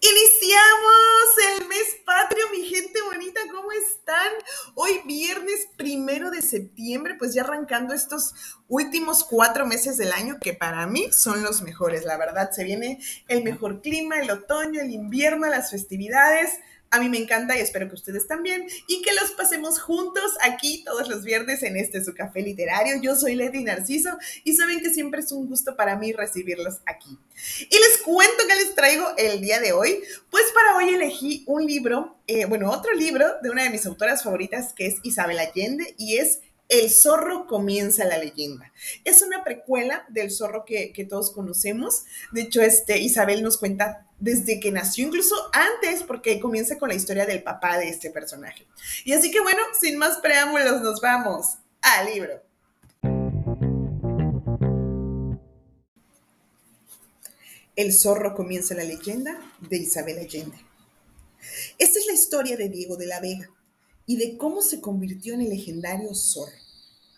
Iniciamos el mes patrio, mi gente bonita, ¿cómo están? Hoy viernes primero de septiembre, pues ya arrancando estos últimos cuatro meses del año que para mí son los mejores, la verdad, se viene el mejor clima, el otoño, el invierno, las festividades. A mí me encanta y espero que ustedes también y que los pasemos juntos aquí todos los viernes en este su café literario. Yo soy Leti Narciso y saben que siempre es un gusto para mí recibirlos aquí. Y les cuento que les traigo el día de hoy. Pues para hoy elegí un libro, eh, bueno, otro libro de una de mis autoras favoritas que es Isabel Allende y es el zorro comienza la leyenda. Es una precuela del zorro que, todos conocemos. De hecho, este, Isabel nos cuenta desde que nació, incluso antes, porque comienza con la historia del papá de este personaje. Y así que bueno, sin más preámbulos, nos vamos al libro. El zorro comienza la leyenda de Isabel Allende. Esta es la historia de Diego de la Vega y de cómo se convirtió en el legendario zorro.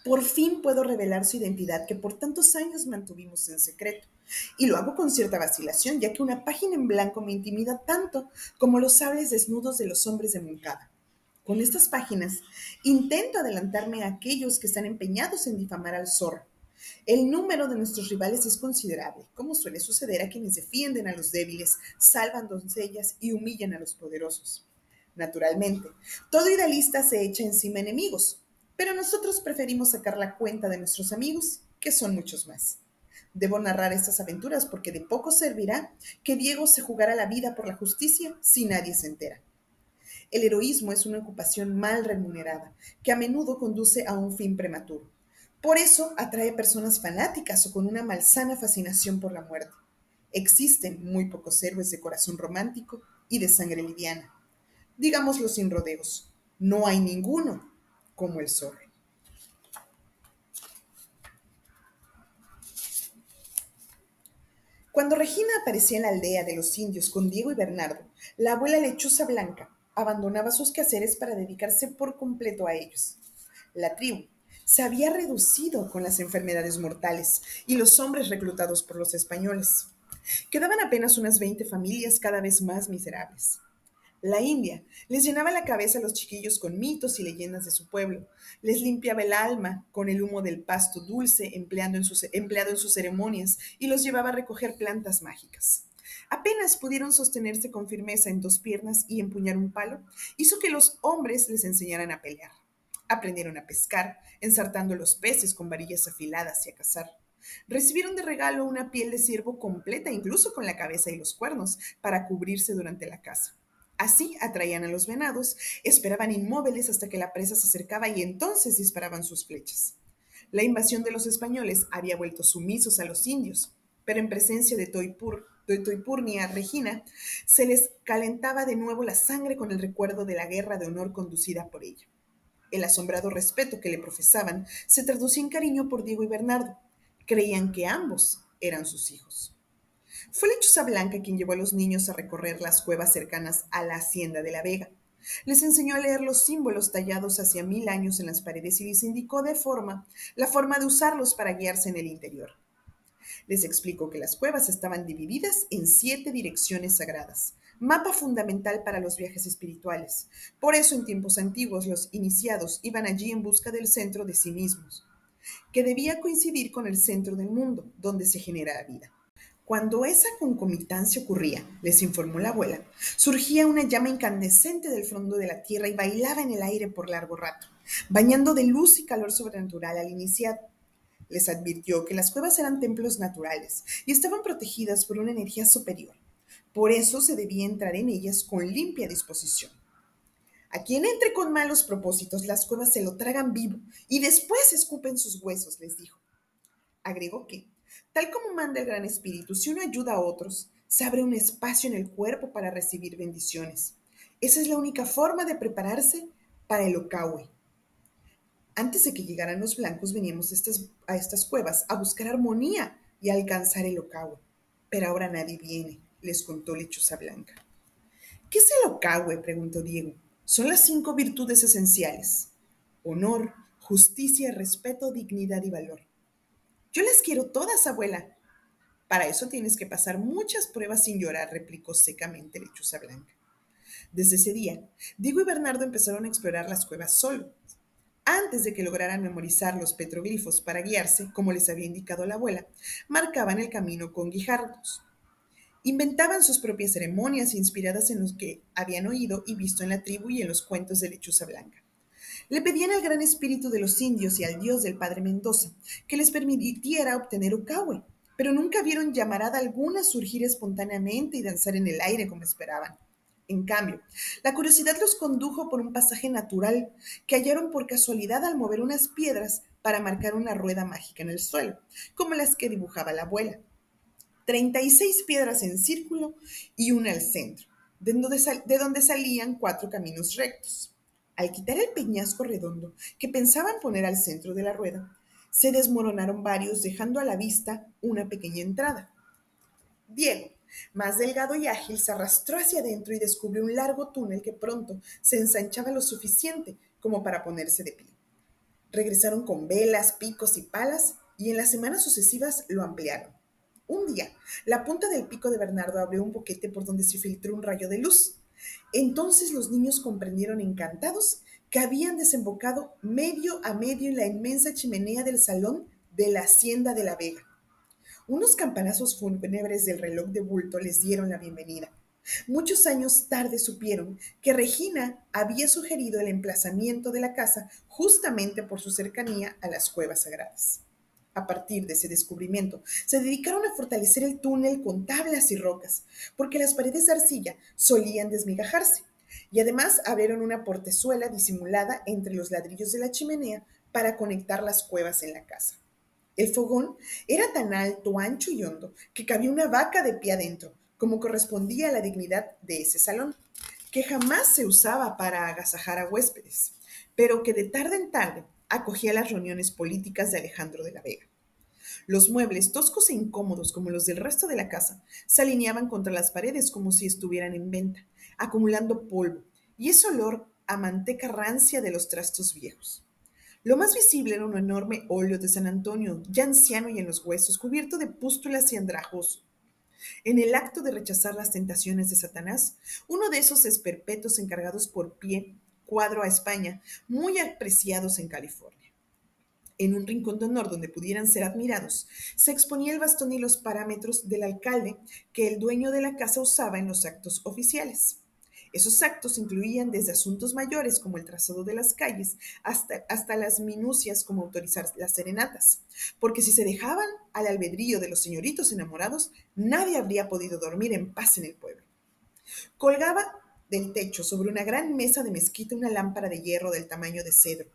Por fin puedo revelar su identidad que por tantos años mantuvimos en secreto. Y lo hago con cierta vacilación, ya que una página en blanco me intimida tanto como los sables desnudos de los hombres de Moncada. Con estas páginas intento adelantarme a aquellos que están empeñados en difamar al zorro. El número de nuestros rivales es considerable, como suele suceder a quienes defienden a los débiles, salvan doncellas y humillan a los poderosos. Naturalmente, todo idealista se echa encima enemigos, pero nosotros preferimos sacar la cuenta de nuestros amigos, que son muchos más. Debo narrar estas aventuras porque de poco servirá que Diego se jugara la vida por la justicia si nadie se entera. El heroísmo es una ocupación mal remunerada, que a menudo conduce a un fin prematuro. Por eso atrae personas fanáticas o con una malsana fascinación por la muerte. Existen muy pocos héroes de corazón romántico y de sangre liviana. Digámoslo sin rodeos, no hay ninguno como el zorro. Cuando Regina aparecía en la aldea de los indios con Diego y Bernardo, la abuela lechuza blanca abandonaba sus quehaceres para dedicarse por completo a ellos. La tribu se había reducido con las enfermedades mortales y los hombres reclutados por los españoles. Quedaban apenas unas 20 familias cada vez más miserables. La India les llenaba la cabeza a los chiquillos con mitos y leyendas de su pueblo, les limpiaba el alma con el humo del pasto dulce sus, empleado en sus ceremonias y los llevaba a recoger plantas mágicas. Apenas pudieron sostenerse con firmeza en dos piernas y empuñar un palo, hizo que los hombres les enseñaran a pelear. Aprendieron a pescar, ensartando los peces con varillas afiladas y a cazar. Recibieron de regalo una piel de ciervo completa, incluso con la cabeza y los cuernos, para cubrirse durante la caza. Así atraían a los venados, esperaban inmóviles hasta que la presa se acercaba y entonces disparaban sus flechas. La invasión de los españoles había vuelto sumisos a los indios, pero en presencia de, Toipur, Toipurnia Regina, se les calentaba de nuevo la sangre con el recuerdo de la guerra de honor conducida por ella. El asombrado respeto que le profesaban se traducía en cariño por Diego y Bernardo. Creían que ambos eran sus hijos. Fue Lechuza Blanca quien llevó a los niños a recorrer las cuevas cercanas a la hacienda de la Vega. Les enseñó a leer los símbolos tallados hacia mil años en las paredes y les indicó de forma la forma de usarlos para guiarse en el interior. Les explicó que las cuevas estaban divididas en siete direcciones sagradas, mapa fundamental para los viajes espirituales. Por eso en tiempos antiguos los iniciados iban allí en busca del centro de sí mismos, que debía coincidir con el centro del mundo, donde se genera la vida. Cuando esa concomitancia ocurría, les informó la abuela, surgía una llama incandescente del fondo de la tierra y bailaba en el aire por largo rato, bañando de luz y calor sobrenatural al iniciado. Les advirtió que las cuevas eran templos naturales y estaban protegidas por una energía superior. Por eso se debía entrar en ellas con limpia disposición. A quien entre con malos propósitos, las cuevas se lo tragan vivo y después escupen sus huesos, les dijo. Agregó que, Tal como manda el Gran Espíritu, si uno ayuda a otros, se abre un espacio en el cuerpo para recibir bendiciones. Esa es la única forma de prepararse para el Okawe. Antes de que llegaran los blancos, veníamos a estas, cuevas a buscar armonía y a alcanzar el Okawe. Pero ahora nadie viene, les contó Lechuza Blanca. ¿Qué es el Okawe? preguntó Diego. Son las cinco virtudes esenciales. Honor, justicia, respeto, dignidad y valor. Yo las quiero todas, abuela. Para eso tienes que pasar muchas pruebas sin llorar, replicó secamente Lechuza Blanca. Desde ese día, Diego y Bernardo empezaron a explorar las cuevas solos. Antes de que lograran memorizar los petroglifos para guiarse, como les había indicado la abuela, marcaban el camino con guijardos. Inventaban sus propias ceremonias inspiradas en los que habían oído y visto en la tribu y en los cuentos de Lechuza Blanca. Le pedían al gran espíritu de los indios y al dios del padre Mendoza que les permitiera obtener Ucahue, pero nunca vieron llamarada alguna surgir espontáneamente y danzar en el aire como esperaban. En cambio, la curiosidad los condujo por un pasaje natural que hallaron por casualidad al mover unas piedras para marcar una rueda mágica en el suelo, como las que dibujaba la abuela. 36 piedras en círculo y una al centro, de donde, salían cuatro caminos rectos. Al quitar el peñasco redondo que pensaban poner al centro de la rueda, se desmoronaron varios, dejando a la vista una pequeña entrada. Diego, más delgado y ágil, se arrastró hacia adentro y descubrió un largo túnel que pronto se ensanchaba lo suficiente como para ponerse de pie. Regresaron con velas, picos y palas y en las semanas sucesivas lo ampliaron. Un día, la punta del pico de Bernardo abrió un boquete por donde se filtró un rayo de luz. Entonces los niños comprendieron encantados que habían desembocado medio a medio en la inmensa chimenea del salón de la hacienda de la Vega. Unos campanazos fúnebres del reloj de bulto les dieron la bienvenida. Muchos años tarde supieron que Regina había sugerido el emplazamiento de la casa justamente por su cercanía a las cuevas sagradas a partir de ese descubrimiento, se dedicaron a fortalecer el túnel con tablas y rocas, porque las paredes de arcilla solían desmigajarse, y además abrieron una portezuela disimulada entre los ladrillos de la chimenea para conectar las cuevas en la casa. El fogón era tan alto, ancho y hondo que cabía una vaca de pie adentro, como correspondía a la dignidad de ese salón, que jamás se usaba para agasajar a huéspedes, pero que de tarde en tarde acogía las reuniones políticas de Alejandro de la Vega. Los muebles, toscos e incómodos como los del resto de la casa, se alineaban contra las paredes como si estuvieran en venta, acumulando polvo y ese olor a manteca rancia de los trastos viejos. Lo más visible era un enorme óleo de San Antonio, ya anciano y en los huesos, cubierto de pústulas y andrajoso. En el acto de rechazar las tentaciones de Satanás, uno de esos esperpetos encargados por pie cuadro a España, muy apreciados en California. En un rincón de honor donde pudieran ser admirados, se exponía el bastón y los parámetros del alcalde que el dueño de la casa usaba en los actos oficiales. Esos actos incluían desde asuntos mayores como el trazado de las calles hasta, hasta las minucias como autorizar las serenatas, porque si se dejaban al albedrío de los señoritos enamorados, nadie habría podido dormir en paz en el pueblo. Colgaba del techo sobre una gran mesa de mezquita una lámpara de hierro del tamaño de cedro,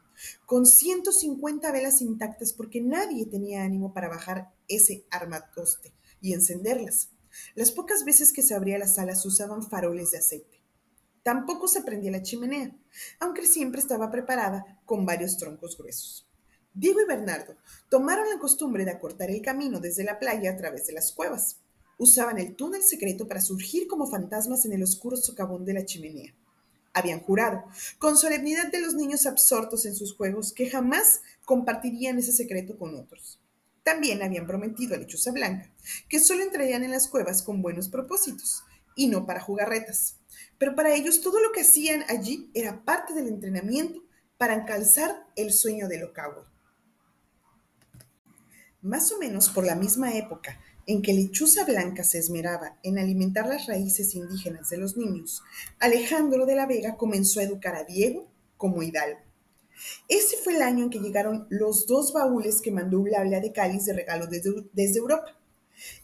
con 150 velas intactas porque nadie tenía ánimo para bajar ese armatoste y encenderlas. Las pocas veces que se abría la sala se usaban faroles de aceite. Tampoco se prendía la chimenea, aunque siempre estaba preparada con varios troncos gruesos. Diego y Bernardo tomaron la costumbre de acortar el camino desde la playa a través de las cuevas usaban el túnel secreto para surgir como fantasmas en el oscuro socavón de la chimenea. Habían jurado, con solemnidad de los niños absortos en sus juegos, que jamás compartirían ese secreto con otros. También habían prometido a Lechuza Blanca que solo entrarían en las cuevas con buenos propósitos y no para jugarretas. Pero para ellos todo lo que hacían allí era parte del entrenamiento para encalzar el sueño de Locahue. Más o menos por la misma época en que Lechuza Blanca se esmeraba en alimentar las raíces indígenas de los niños, Alejandro de la Vega comenzó a educar a Diego como hidalgo. Ese fue el año en que llegaron los dos baúles que mandó Eulalia de Cáliz de regalo desde, desde Europa.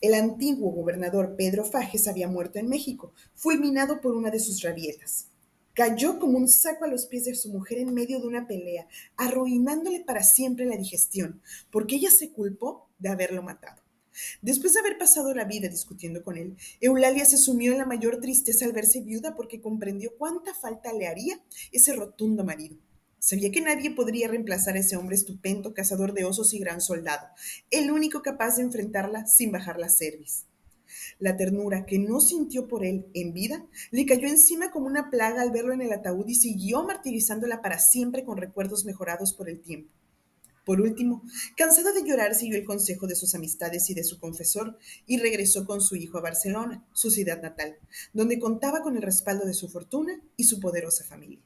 El antiguo gobernador Pedro Fajes había muerto en México, fulminado por una de sus rabietas. Cayó como un saco a los pies de su mujer en medio de una pelea, arruinándole para siempre la digestión, porque ella se culpó de haberlo matado. Después de haber pasado la vida discutiendo con él, Eulalia se sumió en la mayor tristeza al verse viuda porque comprendió cuánta falta le haría ese rotundo marido. Sabía que nadie podría reemplazar a ese hombre estupendo, cazador de osos y gran soldado, el único capaz de enfrentarla sin bajar la cerviz. La ternura que no sintió por él en vida le cayó encima como una plaga al verlo en el ataúd y siguió martirizándola para siempre con recuerdos mejorados por el tiempo. Por último, cansada de llorar, siguió el consejo de sus amistades y de su confesor y regresó con su hijo a Barcelona, su ciudad natal, donde contaba con el respaldo de su fortuna y su poderosa familia.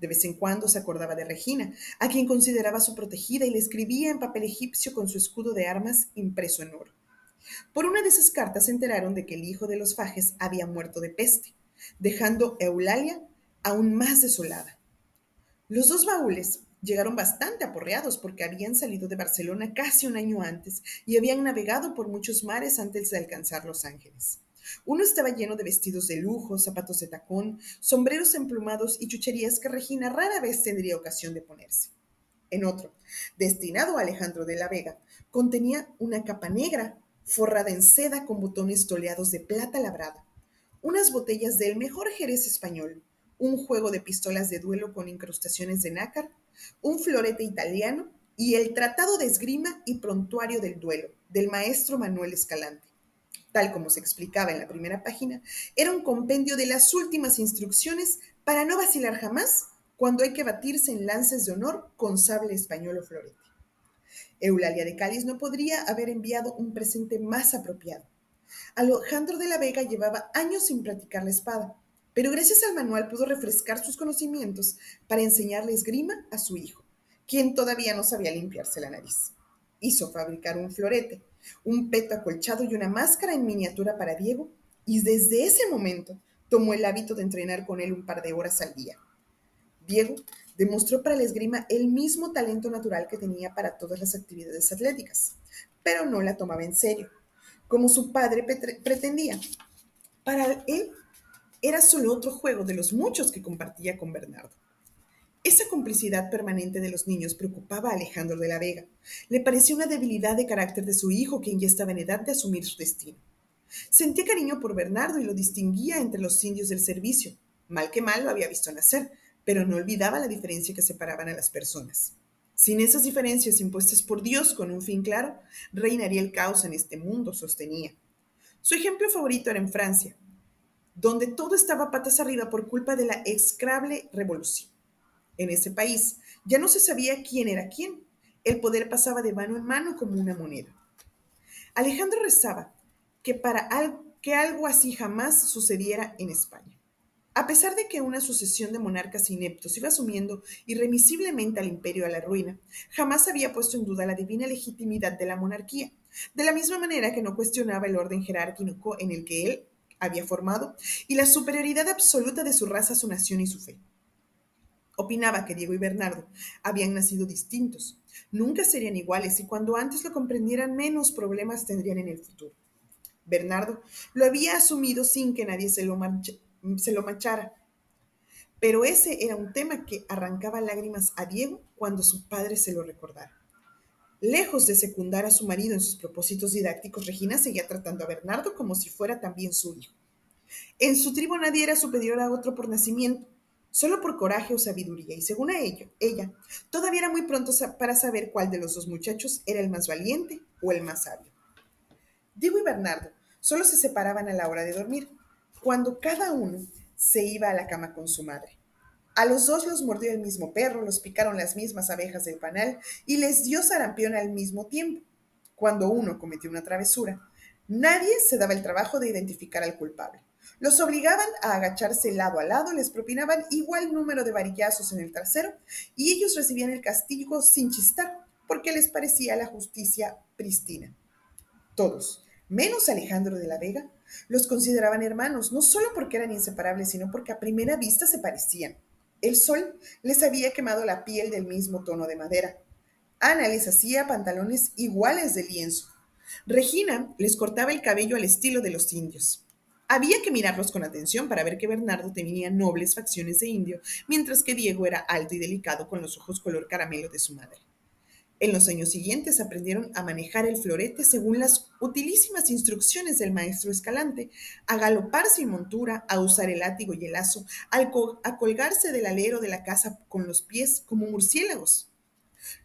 De vez en cuando se acordaba de Regina, a quien consideraba su protegida y le escribía en papel egipcio con su escudo de armas impreso en oro. Por una de esas cartas se enteraron de que el hijo de los Fajes había muerto de peste, dejando Eulalia aún más desolada. Los dos baúles llegaron bastante aporreados porque habían salido de Barcelona casi un año antes y habían navegado por muchos mares antes de alcanzar Los Ángeles. Uno estaba lleno de vestidos de lujo, zapatos de tacón, sombreros emplumados y chucherías que Regina rara vez tendría ocasión de ponerse. En otro, destinado a Alejandro de la Vega, contenía una capa negra forrada en seda con botones toleados de plata labrada, unas botellas del mejor jerez español, un juego de pistolas de duelo con incrustaciones de nácar, un florete italiano y el Tratado de Esgrima y Prontuario del Duelo del maestro Manuel Escalante tal como se explicaba en la primera página, era un compendio de las últimas instrucciones para no vacilar jamás cuando hay que batirse en lances de honor con sable español o florete. Eulalia de Cáliz no podría haber enviado un presente más apropiado. Alejandro de la Vega llevaba años sin practicar la espada, pero gracias al manual pudo refrescar sus conocimientos para enseñarle esgrima a su hijo, quien todavía no sabía limpiarse la nariz. Hizo fabricar un florete, un peto acolchado y una máscara en miniatura para Diego, y desde ese momento tomó el hábito de entrenar con él un par de horas al día. Diego demostró para la esgrima el mismo talento natural que tenía para todas las actividades atléticas, pero no la tomaba en serio, como su padre pretendía. Para él era solo otro juego de los muchos que compartía con Bernardo. Esa complicidad permanente de los niños preocupaba a Alejandro de la Vega. Le parecía una debilidad de carácter de su hijo, quien ya estaba en edad de asumir su destino. Sentía cariño por Bernardo y lo distinguía entre los indios del servicio. Mal que mal lo había visto nacer, pero no olvidaba la diferencia que separaban a las personas. Sin esas diferencias impuestas por Dios con un fin claro, reinaría el caos en este mundo, sostenía. Su ejemplo favorito era en Francia, donde todo estaba patas arriba por culpa de la execrable revolución en ese país. Ya no se sabía quién era quién. El poder pasaba de mano en mano como una moneda. Alejandro rezaba que para que algo así jamás sucediera en España. A pesar de que una sucesión de monarcas ineptos iba sumiendo irremisiblemente al imperio a la ruina, jamás había puesto en duda la divina legitimidad de la monarquía, de la misma manera que no cuestionaba el orden jerárquico en el que él había formado y la superioridad absoluta de su raza, su nación y su fe. Opinaba que Diego y Bernardo habían nacido distintos, nunca serían iguales y cuando antes lo comprendieran menos problemas tendrían en el futuro. Bernardo lo había asumido sin que nadie se lo, se lo machara, pero ese era un tema que arrancaba lágrimas a Diego cuando su padre se lo recordara. Lejos de secundar a su marido en sus propósitos didácticos, Regina seguía tratando a Bernardo como si fuera también su hijo. En su tribu nadie era superior a otro por nacimiento, solo por coraje o sabiduría, y según a ello, ella, todavía era muy pronto para saber cuál de los dos muchachos era el más valiente o el más sabio. Diego y Bernardo solo se separaban a la hora de dormir, cuando cada uno se iba a la cama con su madre. A los dos los mordió el mismo perro, los picaron las mismas abejas del panal y les dio sarampión al mismo tiempo. Cuando uno cometió una travesura, nadie se daba el trabajo de identificar al culpable. Los obligaban a agacharse lado a lado, les propinaban igual número de varillazos en el trasero y ellos recibían el castigo sin chistar, porque les parecía la justicia pristina. Todos, menos Alejandro de la Vega, los consideraban hermanos, no solo porque eran inseparables, sino porque a primera vista se parecían. El sol les había quemado la piel del mismo tono de madera. Ana les hacía pantalones iguales de lienzo. Regina les cortaba el cabello al estilo de los indios. Había que mirarlos con atención para ver que Bernardo tenía nobles facciones de indio, mientras que Diego era alto y delicado con los ojos color caramelo de su madre. En los años siguientes aprendieron a manejar el florete según las utilísimas instrucciones del maestro Escalante, a galopar sin montura, a usar el látigo y el lazo, a colgarse del alero de la casa con los pies como murciélagos.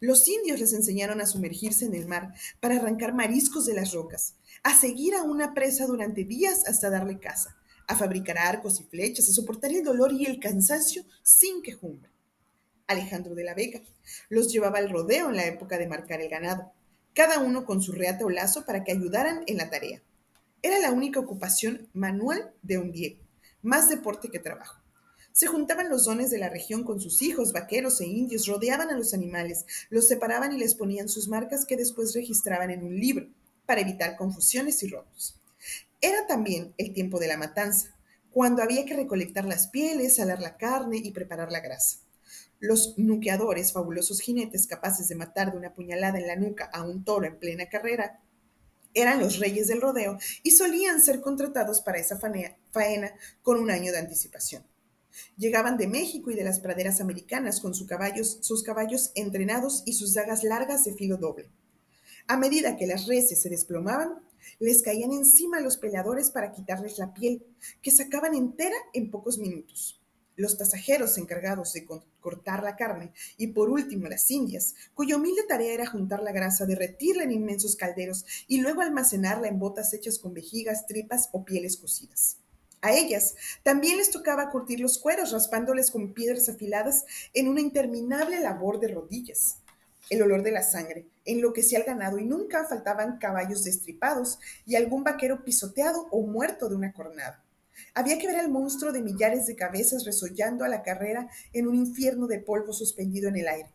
Los indios les enseñaron a sumergirse en el mar para arrancar mariscos de las rocas, a seguir a una presa durante días hasta darle caza, a fabricar arcos y flechas, a soportar el dolor y el cansancio sin quejumbre. Alejandro de la Vega los llevaba al rodeo en la época de marcar el ganado, cada uno con su reata o lazo para que ayudaran en la tarea. Era la única ocupación manual de un Diego, más deporte que trabajo. Se juntaban los dones de la región con sus hijos, vaqueros e indios, rodeaban a los animales, los separaban y les ponían sus marcas que después registraban en un libro, para evitar confusiones y robos. Era también el tiempo de la matanza, cuando había que recolectar las pieles, salar la carne y preparar la grasa. Los nuqueadores, fabulosos jinetes capaces de matar de una puñalada en la nuca a un toro en plena carrera, eran los reyes del rodeo y solían ser contratados para esa faena con un año de anticipación. Llegaban de México y de las praderas americanas con sus caballos, sus caballos entrenados y sus dagas largas de filo doble. A medida que las reses se desplomaban, les caían encima los peleadores para quitarles la piel, que sacaban entera en pocos minutos. Los tasajeros encargados de cortar la carne y por último las indias, cuya humilde tarea era juntar la grasa, derretirla en inmensos calderos y luego almacenarla en botas hechas con vejigas, tripas o pieles cocidas. A ellas también les tocaba curtir los cueros, raspándoles con piedras afiladas en una interminable labor de rodillas. El olor de la sangre enloquecía al ganado y nunca faltaban caballos destripados y algún vaquero pisoteado o muerto de una cornada. Había que ver al monstruo de millares de cabezas resollando a la carrera en un infierno de polvo suspendido en el aire.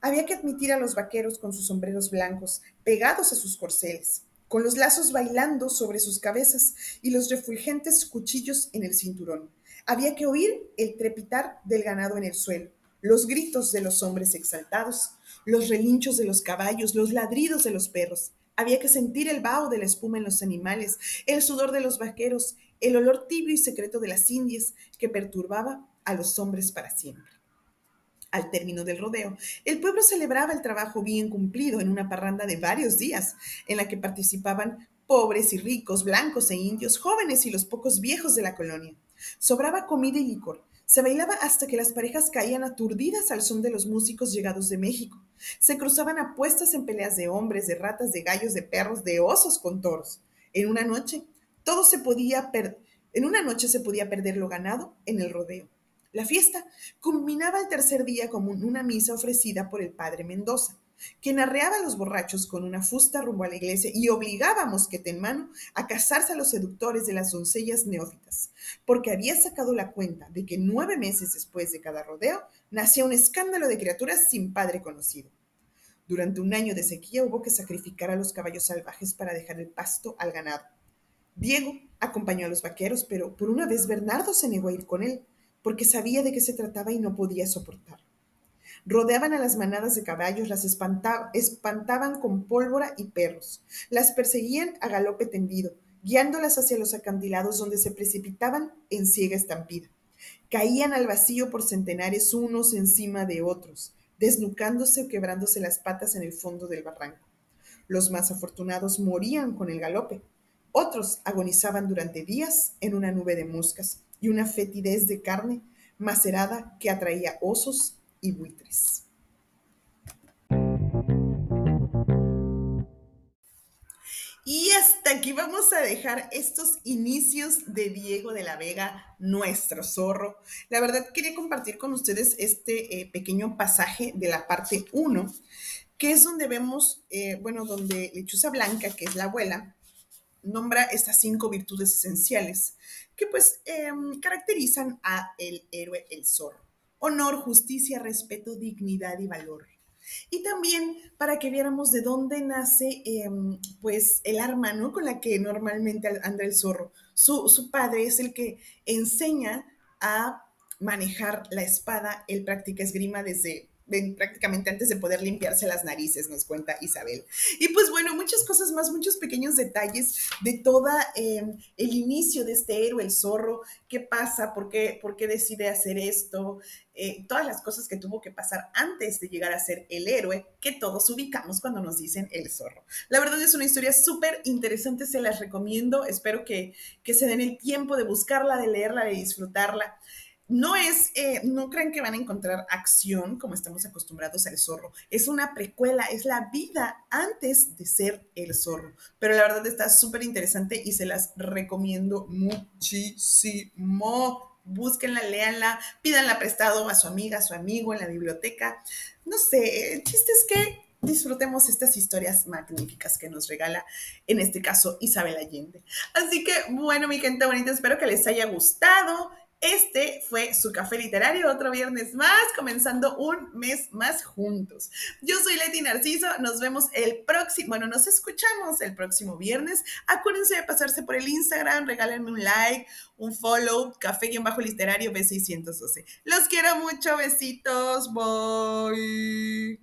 Había que admitir a los vaqueros con sus sombreros blancos, pegados a sus corceles, con los lazos bailando sobre sus cabezas y los refulgentes cuchillos en el cinturón. Había que oír el trepitar del ganado en el suelo, los gritos de los hombres exaltados, los relinchos de los caballos, los ladridos de los perros. Había que sentir el vaho de la espuma en los animales, el sudor de los vaqueros, el olor tibio y secreto de las indias que perturbaba a los hombres para siempre. Al término del rodeo, el pueblo celebraba el trabajo bien cumplido en una parranda de varios días, en la que participaban pobres y ricos, blancos e indios, jóvenes y los pocos viejos de la colonia. Sobraba comida y licor. Se bailaba hasta que las parejas caían aturdidas al son de los músicos llegados de México. Se cruzaban apuestas en peleas de hombres, de ratas, de gallos, de perros, de osos con toros. En una noche, todo se podía en una noche se podía perder lo ganado en el rodeo. La fiesta culminaba el tercer día como una misa ofrecida por el padre Mendoza, quien arreaba a los borrachos con una fusta rumbo a la iglesia y obligaba a Mosquete en mano a casarse a los seductores de las doncellas neófitas, porque había sacado la cuenta de que nueve meses después de cada rodeo nacía un escándalo de criaturas sin padre conocido. Durante un año de sequía hubo que sacrificar a los caballos salvajes para dejar el pasto al ganado. Diego acompañó a los vaqueros, pero por una vez Bernardo se negó a ir con él porque sabía de qué se trataba y no podía soportar. Rodeaban a las manadas de caballos, las espantaban con pólvora y perros, las perseguían a galope tendido, guiándolas hacia los acantilados donde se precipitaban en ciega estampida. Caían al vacío por centenares unos encima de otros, desnucándose o quebrándose las patas en el fondo del barranco. Los más afortunados morían con el galope, otros agonizaban durante días en una nube de moscas, y una fetidez de carne macerada que atraía osos y buitres. Y hasta aquí vamos a dejar estos inicios de Diego de la Vega, nuestro zorro. La verdad quería compartir con ustedes este eh, pequeño pasaje de la parte 1, que es donde vemos, eh, bueno, donde Lechuza Blanca, que es la abuela, nombra estas cinco virtudes esenciales que pues em, caracterizan a el héroe el zorro. Honor, justicia, respeto, dignidad y valor. Y también para que viéramos de dónde nace em, pues el arma ¿no? con la que normalmente anda el zorro. Su, su padre es el que enseña a manejar la espada, él practica esgrima desde prácticamente antes de poder limpiarse las narices, nos cuenta Isabel. Y pues bueno, muchas cosas más, muchos pequeños detalles de toda em, el inicio de este héroe, el zorro, qué pasa, por qué, por qué decide hacer esto, eh, todas las cosas que tuvo que pasar antes de llegar a ser el héroe que todos ubicamos cuando nos dicen el zorro. La verdad es una historia súper interesante, se las recomiendo, espero que, que se den el tiempo de buscarla, de leerla, de disfrutarla. No es, eh, no crean que van a encontrar acción como estamos acostumbrados al zorro. Es una precuela, es la vida antes de ser el zorro. Pero la verdad está súper interesante y se las recomiendo muchísimo. Búsquenla, léanla, pídanla prestado a su amiga, a su amigo en la biblioteca. No sé, el chiste es que disfrutemos estas historias magníficas que nos regala, en este caso, Isabel Allende. Así que, bueno, mi gente bonita, espero que les haya gustado. Este fue su café literario, otro viernes más, comenzando un mes más juntos. Yo soy Leti Narciso, nos vemos el próximo, bueno, nos escuchamos el próximo viernes. Acuérdense de pasarse por el Instagram, regálenme un like, un follow, café-literario B612. Los quiero mucho, besitos, bye.